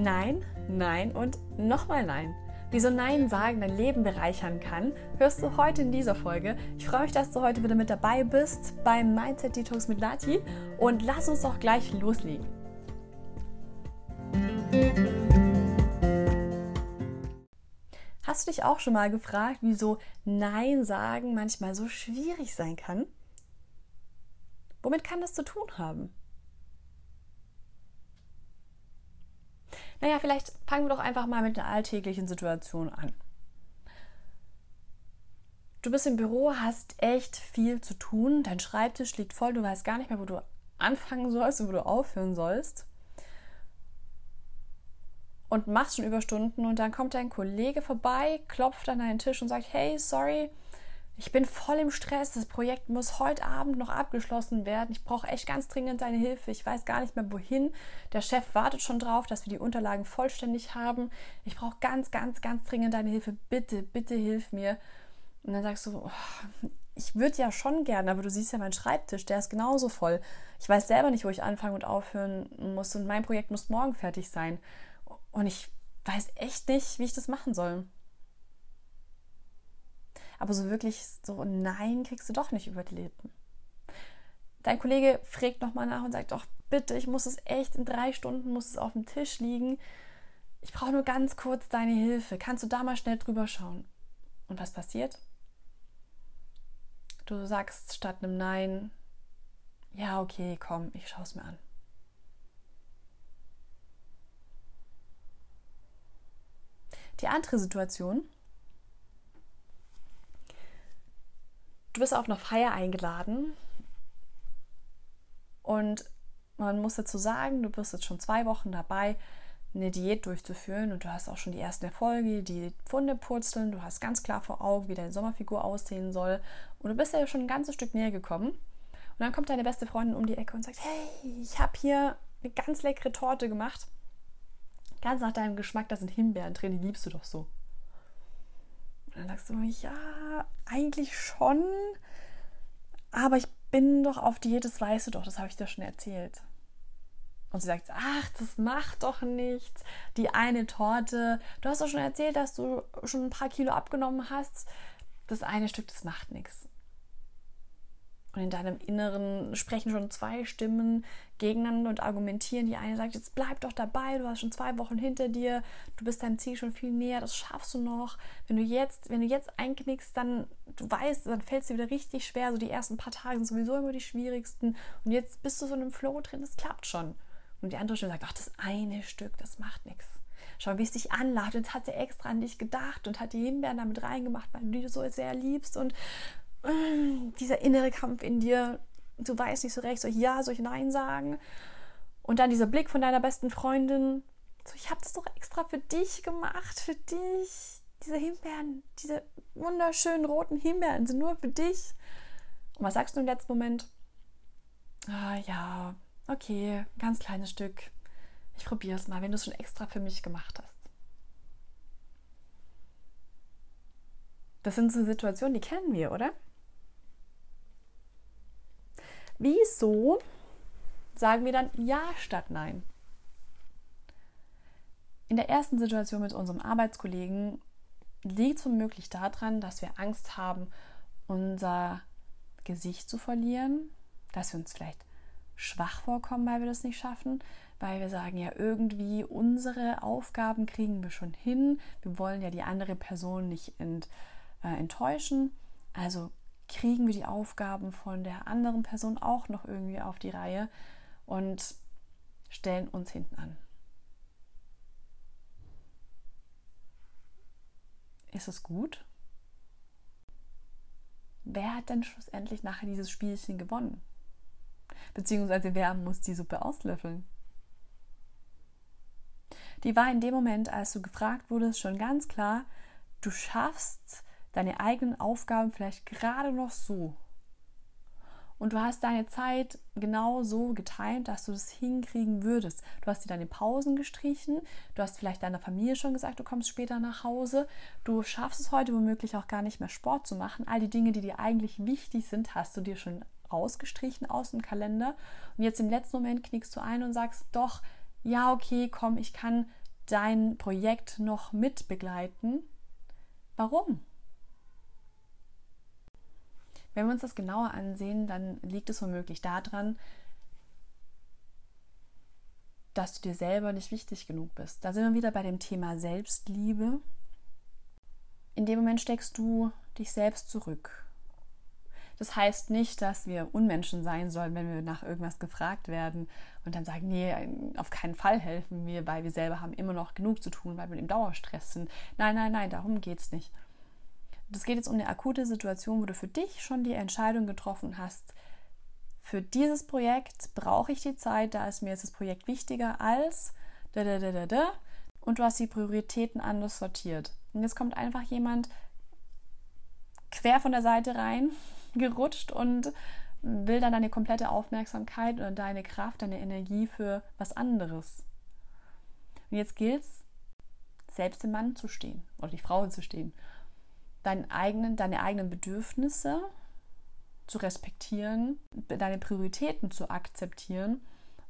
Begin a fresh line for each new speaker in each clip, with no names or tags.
Nein, nein und nochmal nein. Wieso Nein sagen dein Leben bereichern kann, hörst du heute in dieser Folge. Ich freue mich, dass du heute wieder mit dabei bist beim Mindset Detox mit Nati und lass uns doch gleich loslegen. Hast du dich auch schon mal gefragt, wieso Nein sagen manchmal so schwierig sein kann? Womit kann das zu tun haben? Naja, vielleicht fangen wir doch einfach mal mit einer alltäglichen Situation an. Du bist im Büro, hast echt viel zu tun, dein Schreibtisch liegt voll, du weißt gar nicht mehr, wo du anfangen sollst und wo du aufhören sollst. Und machst schon Überstunden und dann kommt dein Kollege vorbei, klopft an deinen Tisch und sagt, hey, sorry, ich bin voll im Stress, das Projekt muss heute Abend noch abgeschlossen werden. Ich brauche echt ganz dringend deine Hilfe. Ich weiß gar nicht mehr wohin. Der Chef wartet schon drauf, dass wir die Unterlagen vollständig haben. Ich brauche ganz, ganz, ganz dringend deine Hilfe. Bitte, bitte hilf mir. Und dann sagst du, oh, ich würde ja schon gerne, aber du siehst ja meinen Schreibtisch, der ist genauso voll. Ich weiß selber nicht, wo ich anfangen und aufhören muss und mein Projekt muss morgen fertig sein. Und ich weiß echt nicht, wie ich das machen soll. Aber so wirklich so Nein kriegst du doch nicht über die Lippen. Dein Kollege fragt nochmal nach und sagt, doch bitte, ich muss es echt in drei Stunden, muss es auf dem Tisch liegen. Ich brauche nur ganz kurz deine Hilfe. Kannst du da mal schnell drüber schauen? Und was passiert? Du sagst statt einem Nein, ja, okay, komm, ich schaue es mir an. Die andere Situation, du bist auf eine Feier eingeladen und man muss dazu sagen, du bist jetzt schon zwei Wochen dabei, eine Diät durchzuführen und du hast auch schon die ersten Erfolge, die Pfunde purzeln, du hast ganz klar vor Augen, wie deine Sommerfigur aussehen soll und du bist ja schon ein ganzes Stück näher gekommen. Und dann kommt deine beste Freundin um die Ecke und sagt, hey, ich habe hier eine ganz leckere Torte gemacht. Ganz nach deinem Geschmack, da sind Himbeeren drin, die liebst du doch so. Und dann sagst du, ja, eigentlich schon, aber ich bin doch auf Diät, das weißt du doch, das habe ich dir schon erzählt. Und sie sagt, ach, das macht doch nichts. Die eine Torte, du hast doch schon erzählt, dass du schon ein paar Kilo abgenommen hast. Das eine Stück, das macht nichts. Und in deinem Inneren sprechen schon zwei Stimmen gegeneinander und argumentieren. Die eine sagt, jetzt bleib doch dabei, du hast schon zwei Wochen hinter dir, du bist deinem Ziel schon viel näher, das schaffst du noch. Wenn du jetzt, wenn du jetzt einknickst, dann, du weißt, dann fällt es dir wieder richtig schwer. So die ersten paar Tage sind sowieso immer die schwierigsten. Und jetzt bist du so in einem Flow drin, das klappt schon. Und die andere Stimme sagt, ach, das eine Stück, das macht nichts. Schau, wie es dich anlacht. Jetzt hat sie extra an dich gedacht und hat die Himbeeren damit reingemacht, weil du die so sehr liebst. Und dieser innere Kampf in dir, du weißt nicht so recht, soll ich ja, soll ich nein sagen? Und dann dieser Blick von deiner besten Freundin, so ich habe das doch extra für dich gemacht, für dich. Diese Himbeeren, diese wunderschönen roten Himbeeren sind nur für dich. Und was sagst du im letzten Moment? Ah ja, okay, ganz kleines Stück. Ich probiere es mal, wenn du es schon extra für mich gemacht hast. Das sind so Situationen, die kennen wir, oder? Wieso sagen wir dann Ja statt Nein? In der ersten Situation mit unserem Arbeitskollegen liegt es womöglich daran, dass wir Angst haben, unser Gesicht zu verlieren, dass wir uns vielleicht schwach vorkommen, weil wir das nicht schaffen, weil wir sagen, ja, irgendwie unsere Aufgaben kriegen wir schon hin, wir wollen ja die andere Person nicht ent, äh, enttäuschen, also kriegen wir die Aufgaben von der anderen Person auch noch irgendwie auf die Reihe und stellen uns hinten an. Ist es gut? Wer hat denn schlussendlich nachher dieses Spielchen gewonnen? Beziehungsweise wer muss die Suppe auslöffeln? Die war in dem Moment, als du gefragt wurdest, schon ganz klar, du schaffst deine eigenen Aufgaben vielleicht gerade noch so. Und du hast deine Zeit genau so getimt, dass du das hinkriegen würdest. Du hast dir deine Pausen gestrichen, du hast vielleicht deiner Familie schon gesagt, du kommst später nach Hause. Du schaffst es heute womöglich auch gar nicht mehr Sport zu machen. All die Dinge, die dir eigentlich wichtig sind, hast du dir schon rausgestrichen aus dem Kalender. Und jetzt im letzten Moment knickst du ein und sagst, doch, ja, okay, komm, ich kann dein Projekt noch mit begleiten. Warum? Wenn wir uns das genauer ansehen, dann liegt es womöglich daran, dass du dir selber nicht wichtig genug bist. Da sind wir wieder bei dem Thema Selbstliebe. In dem Moment steckst du dich selbst zurück. Das heißt nicht, dass wir Unmenschen sein sollen, wenn wir nach irgendwas gefragt werden und dann sagen, nee, auf keinen Fall helfen wir, weil wir selber haben immer noch genug zu tun, weil wir im Dauerstress sind. Nein, nein, nein, darum geht es nicht. Das geht jetzt um eine akute Situation, wo du für dich schon die Entscheidung getroffen hast, für dieses Projekt brauche ich die Zeit, da ist mir jetzt das Projekt wichtiger als da, da, da, da, da. Und du hast die Prioritäten anders sortiert. Und jetzt kommt einfach jemand quer von der Seite rein, gerutscht und will dann deine komplette Aufmerksamkeit oder deine Kraft, deine Energie für was anderes. Und jetzt gilt es, selbst dem Mann zu stehen oder die Frau zu stehen. Deinen eigenen, deine eigenen Bedürfnisse zu respektieren, deine Prioritäten zu akzeptieren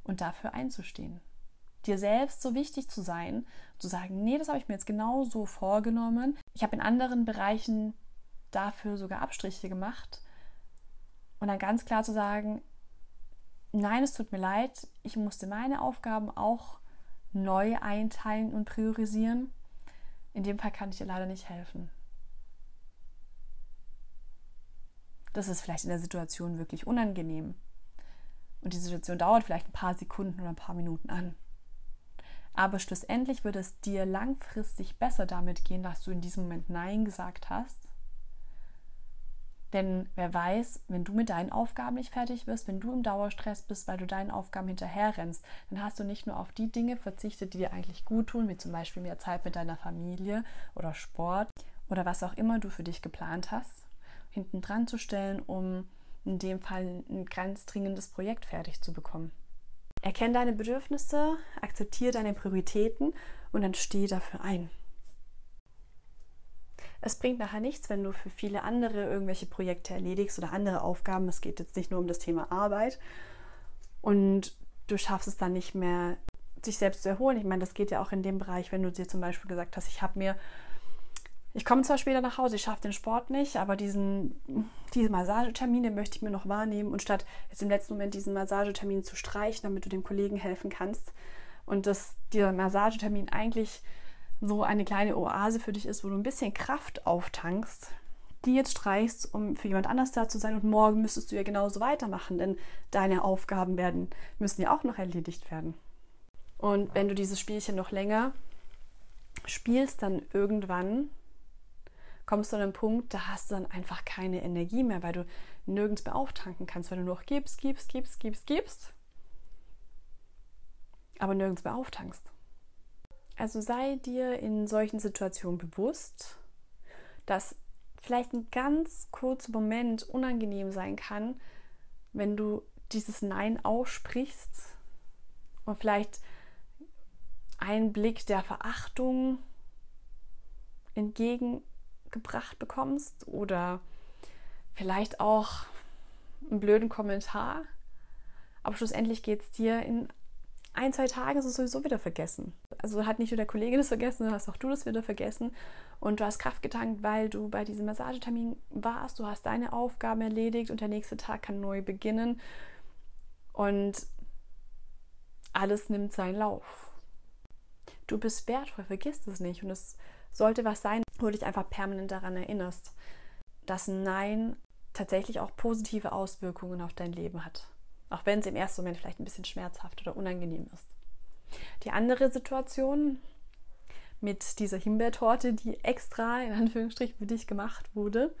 und dafür einzustehen. Dir selbst so wichtig zu sein, zu sagen, nee, das habe ich mir jetzt genau so vorgenommen. Ich habe in anderen Bereichen dafür sogar Abstriche gemacht. Und dann ganz klar zu sagen, nein, es tut mir leid, ich musste meine Aufgaben auch neu einteilen und priorisieren. In dem Fall kann ich dir leider nicht helfen. Das ist vielleicht in der Situation wirklich unangenehm. Und die Situation dauert vielleicht ein paar Sekunden oder ein paar Minuten an. Aber schlussendlich wird es dir langfristig besser damit gehen, dass du in diesem Moment Nein gesagt hast. Denn wer weiß, wenn du mit deinen Aufgaben nicht fertig bist, wenn du im Dauerstress bist, weil du deinen Aufgaben hinterherrennst, dann hast du nicht nur auf die Dinge verzichtet, die dir eigentlich gut tun, wie zum Beispiel mehr Zeit mit deiner Familie oder Sport oder was auch immer du für dich geplant hast, hinten dran zu stellen, um in dem Fall ein ganz dringendes Projekt fertig zu bekommen. Erkenne deine Bedürfnisse, akzeptiere deine Prioritäten und dann stehe dafür ein. Es bringt nachher nichts, wenn du für viele andere irgendwelche Projekte erledigst oder andere Aufgaben. Es geht jetzt nicht nur um das Thema Arbeit und du schaffst es dann nicht mehr, sich selbst zu erholen. Ich meine, das geht ja auch in dem Bereich, wenn du dir zum Beispiel gesagt hast, ich habe mir ich komme zwar später nach Hause, ich schaffe den Sport nicht, aber diesen, diese Massagetermin, den möchte ich mir noch wahrnehmen. Und statt jetzt im letzten Moment diesen Massagetermin zu streichen, damit du dem Kollegen helfen kannst und dass dieser Massagetermin eigentlich so eine kleine Oase für dich ist, wo du ein bisschen Kraft auftankst, die jetzt streichst, um für jemand anders da zu sein und morgen müsstest du ja genauso weitermachen, denn deine Aufgaben werden, müssen ja auch noch erledigt werden. Und wenn du dieses Spielchen noch länger spielst, dann irgendwann kommst du an einen Punkt, da hast du dann einfach keine Energie mehr, weil du nirgends mehr auftanken kannst, weil du nur noch gibst, gibst, gibst, gibst, gibst, aber nirgends mehr auftankst. Also sei dir in solchen Situationen bewusst, dass vielleicht ein ganz kurzer Moment unangenehm sein kann, wenn du dieses Nein aussprichst und vielleicht einen Blick der Verachtung entgegen gebracht bekommst oder vielleicht auch einen blöden Kommentar. Aber schlussendlich geht es dir in ein, zwei Tagen sowieso wieder vergessen. Also hat nicht nur der Kollege das vergessen, sondern hast auch du das wieder vergessen. Und du hast Kraft getankt, weil du bei diesem Massagetermin warst. Du hast deine Aufgaben erledigt und der nächste Tag kann neu beginnen. Und alles nimmt seinen Lauf. Du bist wertvoll, vergiss es nicht. Und es sollte was sein, wo du dich einfach permanent daran erinnerst, dass Nein tatsächlich auch positive Auswirkungen auf dein Leben hat. Auch wenn es im ersten Moment vielleicht ein bisschen schmerzhaft oder unangenehm ist. Die andere Situation mit dieser Himbeertorte, die extra in Anführungsstrichen für dich gemacht wurde,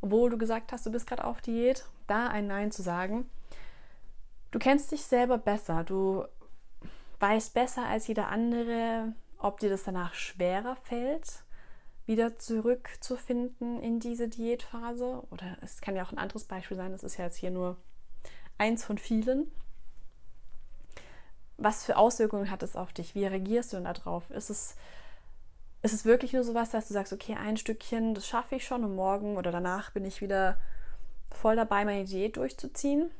obwohl du gesagt hast, du bist gerade auf Diät, da ein Nein zu sagen. Du kennst dich selber besser, du weißt besser als jeder andere, ob dir das danach schwerer fällt, wieder zurückzufinden in diese Diätphase. Oder es kann ja auch ein anderes Beispiel sein, das ist ja jetzt hier nur eins von vielen. Was für Auswirkungen hat es auf dich? Wie reagierst du denn darauf? Ist es, ist es wirklich nur so was, dass du sagst, okay, ein Stückchen, das schaffe ich schon und morgen oder danach bin ich wieder voll dabei, meine Diät durchzuziehen?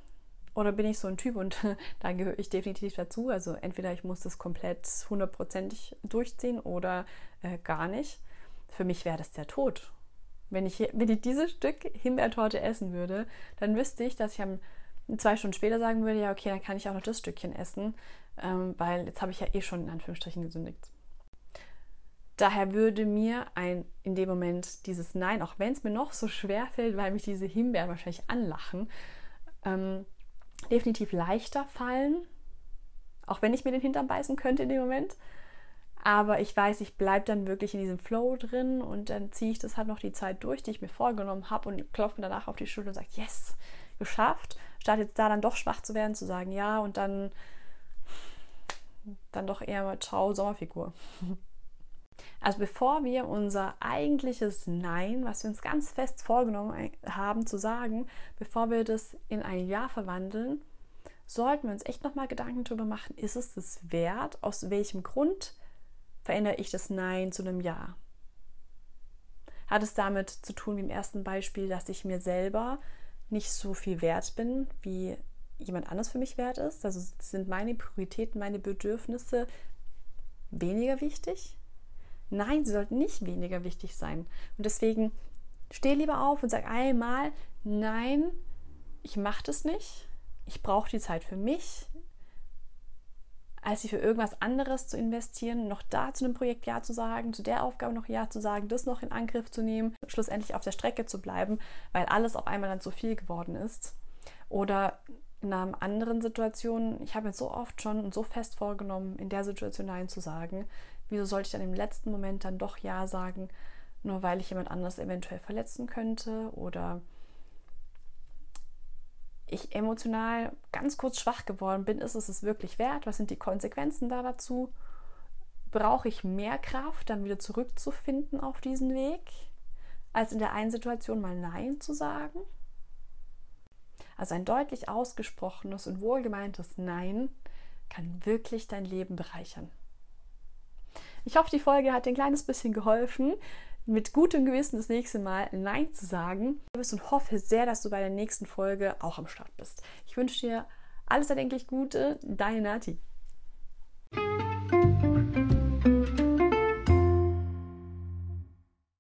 Oder bin ich so ein Typ und da gehöre ich definitiv dazu. Also entweder ich muss das komplett hundertprozentig durchziehen oder äh, gar nicht. Für mich wäre das der Tod. Wenn ich, wenn ich dieses Stück Himbeertorte essen würde, dann wüsste ich, dass ich am zwei Stunden später sagen würde, ja, okay, dann kann ich auch noch das Stückchen essen, ähm, weil jetzt habe ich ja eh schon in Anführungsstrichen gesündigt. Daher würde mir ein in dem Moment dieses Nein, auch wenn es mir noch so schwer fällt, weil mich diese Himbeeren wahrscheinlich anlachen, ähm, definitiv leichter fallen, auch wenn ich mir den Hintern beißen könnte in dem Moment. Aber ich weiß, ich bleibe dann wirklich in diesem Flow drin und dann ziehe ich das halt noch die Zeit durch, die ich mir vorgenommen habe und klopfe mir danach auf die Schulter und sage, yes, geschafft. Statt jetzt da dann doch schwach zu werden, zu sagen, ja, und dann, dann doch eher mal ciao, Sommerfigur. Also bevor wir unser eigentliches Nein, was wir uns ganz fest vorgenommen haben zu sagen, bevor wir das in ein Ja verwandeln, sollten wir uns echt nochmal Gedanken darüber machen, ist es das wert? Aus welchem Grund verändere ich das Nein zu einem Ja? Hat es damit zu tun, wie im ersten Beispiel, dass ich mir selber nicht so viel wert bin, wie jemand anders für mich wert ist? Also sind meine Prioritäten, meine Bedürfnisse weniger wichtig? Nein, sie sollten nicht weniger wichtig sein. Und deswegen steh lieber auf und sag einmal, nein, ich mache das nicht. Ich brauche die Zeit für mich, als sie für irgendwas anderes zu investieren, noch da zu einem Projekt Ja zu sagen, zu der Aufgabe noch Ja zu sagen, das noch in Angriff zu nehmen, schlussendlich auf der Strecke zu bleiben, weil alles auf einmal dann zu viel geworden ist. Oder in einer anderen Situation, ich habe mir so oft schon und so fest vorgenommen, in der Situation Nein zu sagen, Wieso sollte ich dann im letzten Moment dann doch Ja sagen, nur weil ich jemand anderes eventuell verletzen könnte oder ich emotional ganz kurz schwach geworden bin, ist es es wirklich wert? Was sind die Konsequenzen da dazu? Brauche ich mehr Kraft, dann wieder zurückzufinden auf diesen Weg, als in der einen Situation mal Nein zu sagen? Also ein deutlich ausgesprochenes und wohlgemeintes Nein kann wirklich dein Leben bereichern. Ich hoffe, die Folge hat dir ein kleines bisschen geholfen, mit gutem Gewissen das nächste Mal Nein zu sagen. Und hoffe sehr, dass du bei der nächsten Folge auch am Start bist. Ich wünsche dir alles erdenklich Gute, deine Nati.